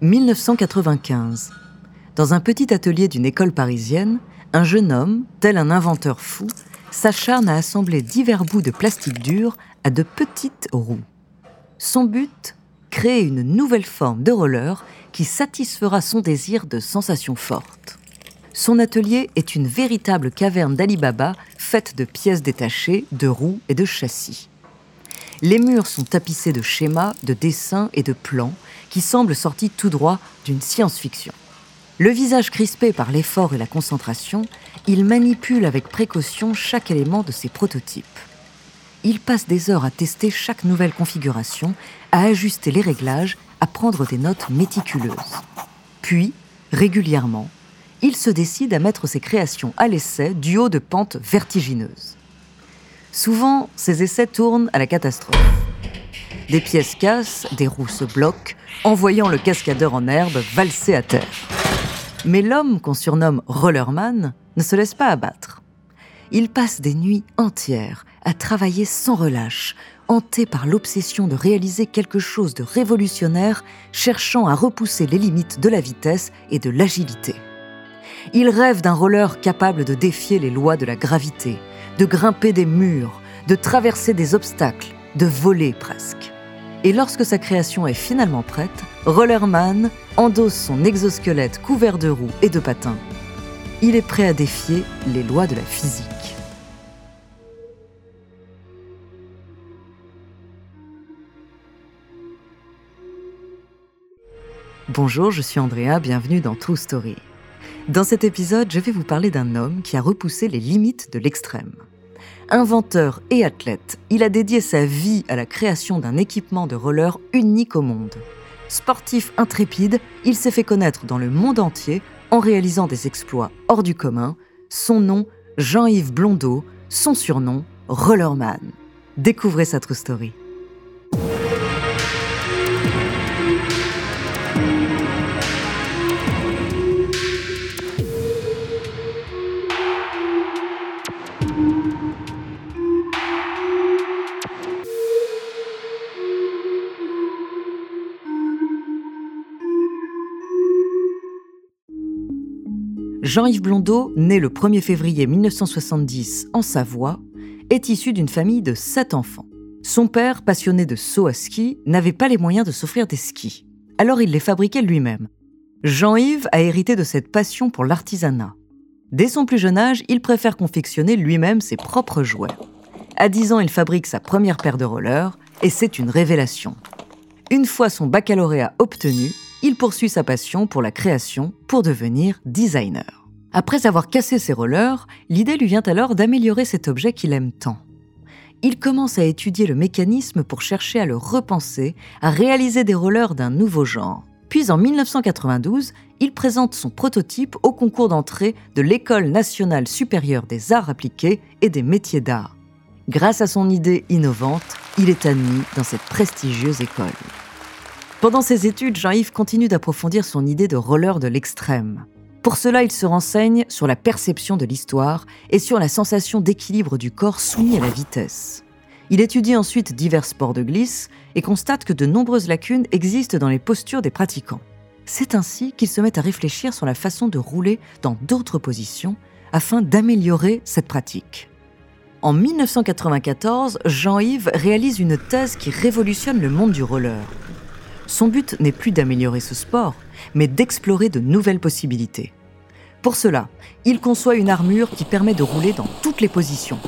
1995. Dans un petit atelier d'une école parisienne, un jeune homme, tel un inventeur fou, s'acharne à assembler divers bouts de plastique dur à de petites roues. Son but Créer une nouvelle forme de roller qui satisfera son désir de sensations fortes. Son atelier est une véritable caverne d'Alibaba faite de pièces détachées, de roues et de châssis. Les murs sont tapissés de schémas, de dessins et de plans qui semblent sortis tout droit d'une science-fiction. Le visage crispé par l'effort et la concentration, il manipule avec précaution chaque élément de ses prototypes. Il passe des heures à tester chaque nouvelle configuration, à ajuster les réglages, à prendre des notes méticuleuses. Puis, régulièrement, il se décide à mettre ses créations à l'essai du haut de pentes vertigineuses. Souvent, ses essais tournent à la catastrophe. Des pièces cassent, des roues se bloquent, envoyant le cascadeur en herbe valser à terre. Mais l'homme qu'on surnomme Rollerman ne se laisse pas abattre. Il passe des nuits entières à travailler sans relâche, hanté par l'obsession de réaliser quelque chose de révolutionnaire, cherchant à repousser les limites de la vitesse et de l'agilité. Il rêve d'un roller capable de défier les lois de la gravité, de grimper des murs, de traverser des obstacles, de voler presque. Et lorsque sa création est finalement prête, Rollerman endosse son exosquelette couvert de roues et de patins. Il est prêt à défier les lois de la physique. Bonjour, je suis Andrea, bienvenue dans True Story. Dans cet épisode, je vais vous parler d'un homme qui a repoussé les limites de l'extrême. Inventeur et athlète, il a dédié sa vie à la création d'un équipement de roller unique au monde. Sportif intrépide, il s'est fait connaître dans le monde entier en réalisant des exploits hors du commun. Son nom, Jean-Yves Blondeau, son surnom, Rollerman. Découvrez sa true story. Jean-Yves Blondeau, né le 1er février 1970 en Savoie, est issu d'une famille de sept enfants. Son père, passionné de saut à ski, n'avait pas les moyens de s'offrir des skis. Alors il les fabriquait lui-même. Jean-Yves a hérité de cette passion pour l'artisanat. Dès son plus jeune âge, il préfère confectionner lui-même ses propres jouets. À 10 ans, il fabrique sa première paire de rollers et c'est une révélation. Une fois son baccalauréat obtenu, il poursuit sa passion pour la création pour devenir designer. Après avoir cassé ses rollers, l'idée lui vient alors d'améliorer cet objet qu'il aime tant. Il commence à étudier le mécanisme pour chercher à le repenser, à réaliser des rollers d'un nouveau genre. Puis en 1992, il présente son prototype au concours d'entrée de l'École nationale supérieure des arts appliqués et des métiers d'art. Grâce à son idée innovante, il est admis dans cette prestigieuse école. Pendant ses études, Jean-Yves continue d'approfondir son idée de roller de l'extrême. Pour cela, il se renseigne sur la perception de l'histoire et sur la sensation d'équilibre du corps soumis à la vitesse. Il étudie ensuite divers sports de glisse et constate que de nombreuses lacunes existent dans les postures des pratiquants. C'est ainsi qu'il se met à réfléchir sur la façon de rouler dans d'autres positions afin d'améliorer cette pratique. En 1994, Jean-Yves réalise une thèse qui révolutionne le monde du roller. Son but n'est plus d'améliorer ce sport, mais d'explorer de nouvelles possibilités. Pour cela, il conçoit une armure qui permet de rouler dans toutes les positions.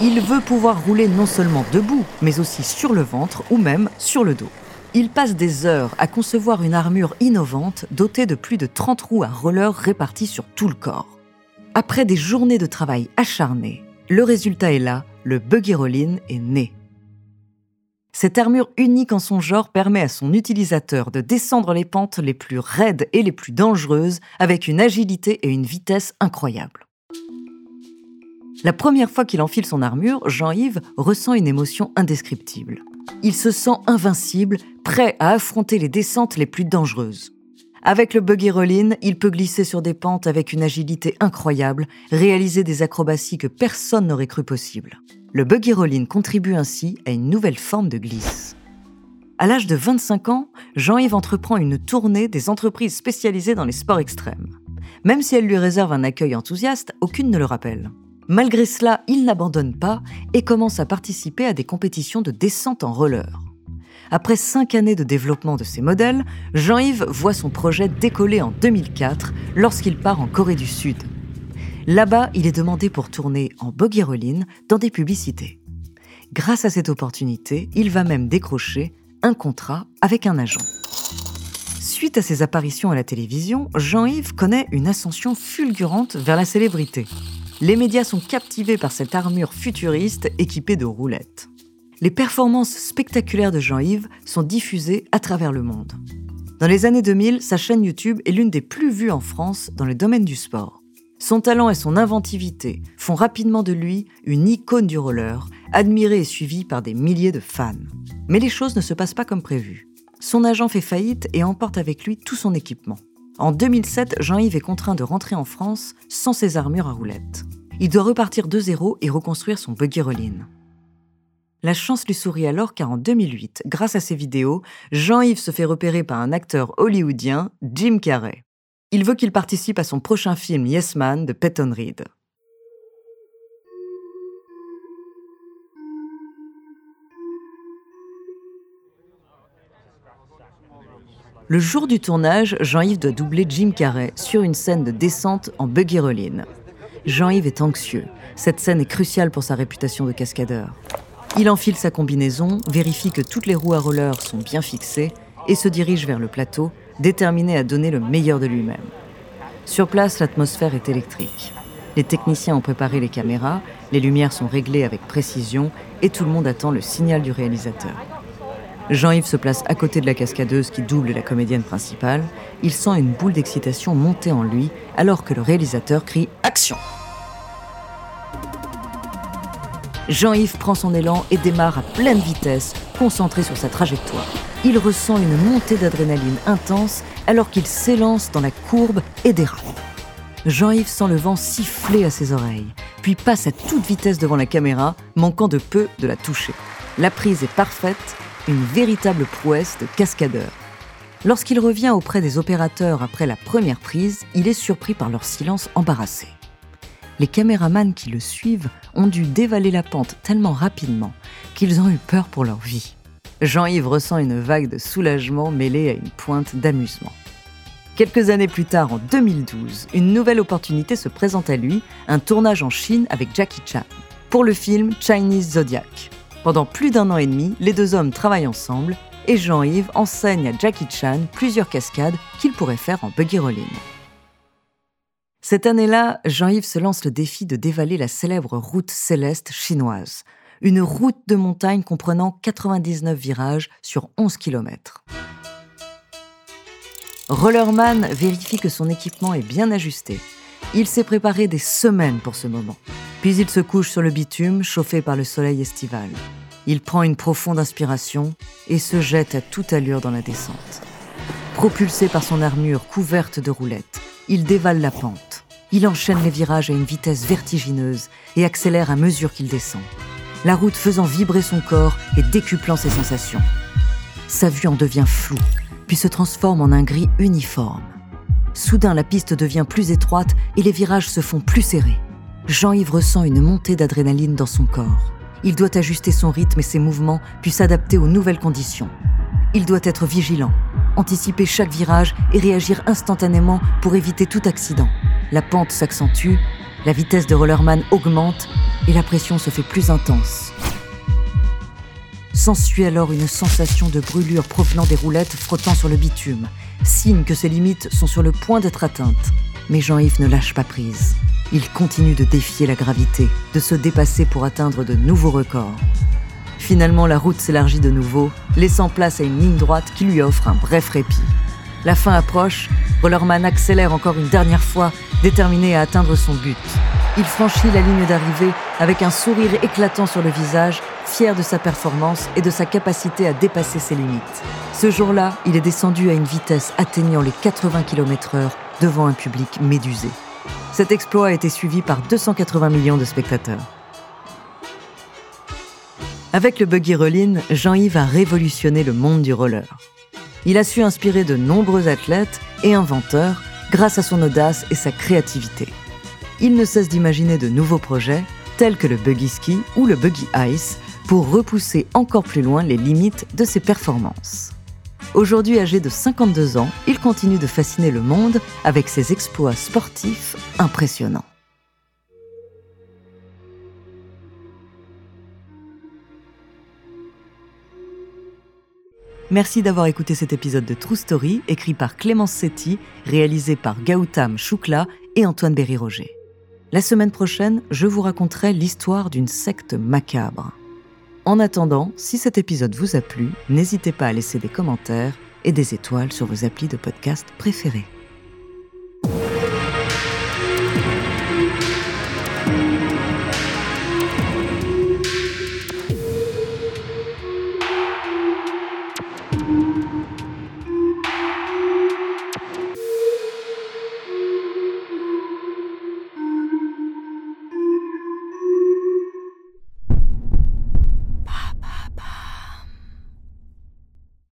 Il veut pouvoir rouler non seulement debout, mais aussi sur le ventre ou même sur le dos. Il passe des heures à concevoir une armure innovante dotée de plus de 30 roues à roller réparties sur tout le corps. Après des journées de travail acharné, le résultat est là, le buggy rollin est né. Cette armure unique en son genre permet à son utilisateur de descendre les pentes les plus raides et les plus dangereuses avec une agilité et une vitesse incroyables. La première fois qu'il enfile son armure, Jean-Yves ressent une émotion indescriptible. Il se sent invincible, prêt à affronter les descentes les plus dangereuses. Avec le buggy rollin, il peut glisser sur des pentes avec une agilité incroyable, réaliser des acrobaties que personne n'aurait cru possible. Le buggy rollin contribue ainsi à une nouvelle forme de glisse. À l'âge de 25 ans, Jean-Yves entreprend une tournée des entreprises spécialisées dans les sports extrêmes. Même si elles lui réservent un accueil enthousiaste, aucune ne le rappelle. Malgré cela, il n'abandonne pas et commence à participer à des compétitions de descente en roller. Après cinq années de développement de ses modèles, Jean-Yves voit son projet décoller en 2004 lorsqu'il part en Corée du Sud. Là-bas, il est demandé pour tourner en buggy dans des publicités. Grâce à cette opportunité, il va même décrocher un contrat avec un agent. Suite à ses apparitions à la télévision, Jean-Yves connaît une ascension fulgurante vers la célébrité les médias sont captivés par cette armure futuriste équipée de roulettes. Les performances spectaculaires de Jean-Yves sont diffusées à travers le monde. Dans les années 2000, sa chaîne YouTube est l'une des plus vues en France dans le domaine du sport. Son talent et son inventivité font rapidement de lui une icône du roller, admirée et suivie par des milliers de fans. Mais les choses ne se passent pas comme prévu. Son agent fait faillite et emporte avec lui tout son équipement. En 2007, Jean-Yves est contraint de rentrer en France sans ses armures à roulettes. Il doit repartir de zéro et reconstruire son buggy rollin. La chance lui sourit alors car en 2008, grâce à ses vidéos, Jean-Yves se fait repérer par un acteur hollywoodien, Jim Carrey. Il veut qu'il participe à son prochain film Yes Man de Peyton Reed. Le jour du tournage, Jean-Yves doit doubler Jim Carrey sur une scène de descente en buggy rollin. Jean-Yves est anxieux. Cette scène est cruciale pour sa réputation de cascadeur. Il enfile sa combinaison, vérifie que toutes les roues à roller sont bien fixées et se dirige vers le plateau, déterminé à donner le meilleur de lui-même. Sur place, l'atmosphère est électrique. Les techniciens ont préparé les caméras, les lumières sont réglées avec précision et tout le monde attend le signal du réalisateur. Jean-Yves se place à côté de la cascadeuse qui double la comédienne principale. Il sent une boule d'excitation monter en lui alors que le réalisateur crie Action Jean-Yves prend son élan et démarre à pleine vitesse, concentré sur sa trajectoire. Il ressent une montée d'adrénaline intense alors qu'il s'élance dans la courbe et dérape. Jean-Yves sent le vent siffler à ses oreilles, puis passe à toute vitesse devant la caméra, manquant de peu de la toucher. La prise est parfaite une véritable prouesse de cascadeur. Lorsqu'il revient auprès des opérateurs après la première prise, il est surpris par leur silence embarrassé. Les caméramans qui le suivent ont dû dévaler la pente tellement rapidement qu'ils ont eu peur pour leur vie. Jean-Yves ressent une vague de soulagement mêlée à une pointe d'amusement. Quelques années plus tard, en 2012, une nouvelle opportunité se présente à lui, un tournage en Chine avec Jackie Chan, pour le film Chinese Zodiac. Pendant plus d'un an et demi, les deux hommes travaillent ensemble et Jean-Yves enseigne à Jackie Chan plusieurs cascades qu'il pourrait faire en buggy rolling. Cette année-là, Jean-Yves se lance le défi de dévaler la célèbre route céleste chinoise, une route de montagne comprenant 99 virages sur 11 km. Rollerman vérifie que son équipement est bien ajusté. Il s'est préparé des semaines pour ce moment. Puis il se couche sur le bitume, chauffé par le soleil estival. Il prend une profonde inspiration et se jette à toute allure dans la descente. Propulsé par son armure couverte de roulettes, il dévale la pente. Il enchaîne les virages à une vitesse vertigineuse et accélère à mesure qu'il descend. La route faisant vibrer son corps et décuplant ses sensations. Sa vue en devient floue, puis se transforme en un gris uniforme. Soudain, la piste devient plus étroite et les virages se font plus serrés. Jean-Yves ressent une montée d'adrénaline dans son corps. Il doit ajuster son rythme et ses mouvements, puis s'adapter aux nouvelles conditions. Il doit être vigilant, anticiper chaque virage et réagir instantanément pour éviter tout accident. La pente s'accentue, la vitesse de Rollerman augmente et la pression se fait plus intense. S'ensuit alors une sensation de brûlure provenant des roulettes frottant sur le bitume, signe que ses limites sont sur le point d'être atteintes. Mais Jean-Yves ne lâche pas prise. Il continue de défier la gravité, de se dépasser pour atteindre de nouveaux records. Finalement, la route s'élargit de nouveau, laissant place à une ligne droite qui lui offre un bref répit. La fin approche, Rollerman accélère encore une dernière fois, déterminé à atteindre son but. Il franchit la ligne d'arrivée avec un sourire éclatant sur le visage, fier de sa performance et de sa capacité à dépasser ses limites. Ce jour-là, il est descendu à une vitesse atteignant les 80 km/h devant un public médusé. Cet exploit a été suivi par 280 millions de spectateurs. Avec le buggy rollin, Jean-Yves a révolutionné le monde du roller. Il a su inspirer de nombreux athlètes et inventeurs grâce à son audace et sa créativité. Il ne cesse d'imaginer de nouveaux projets, tels que le buggy ski ou le buggy ice, pour repousser encore plus loin les limites de ses performances. Aujourd'hui âgé de 52 ans, il continue de fasciner le monde avec ses exploits sportifs impressionnants. Merci d'avoir écouté cet épisode de True Story, écrit par Clémence Setti, réalisé par Gautam Choukla et Antoine Berry-Roger. La semaine prochaine, je vous raconterai l'histoire d'une secte macabre. En attendant, si cet épisode vous a plu, n'hésitez pas à laisser des commentaires et des étoiles sur vos applis de podcast préférés.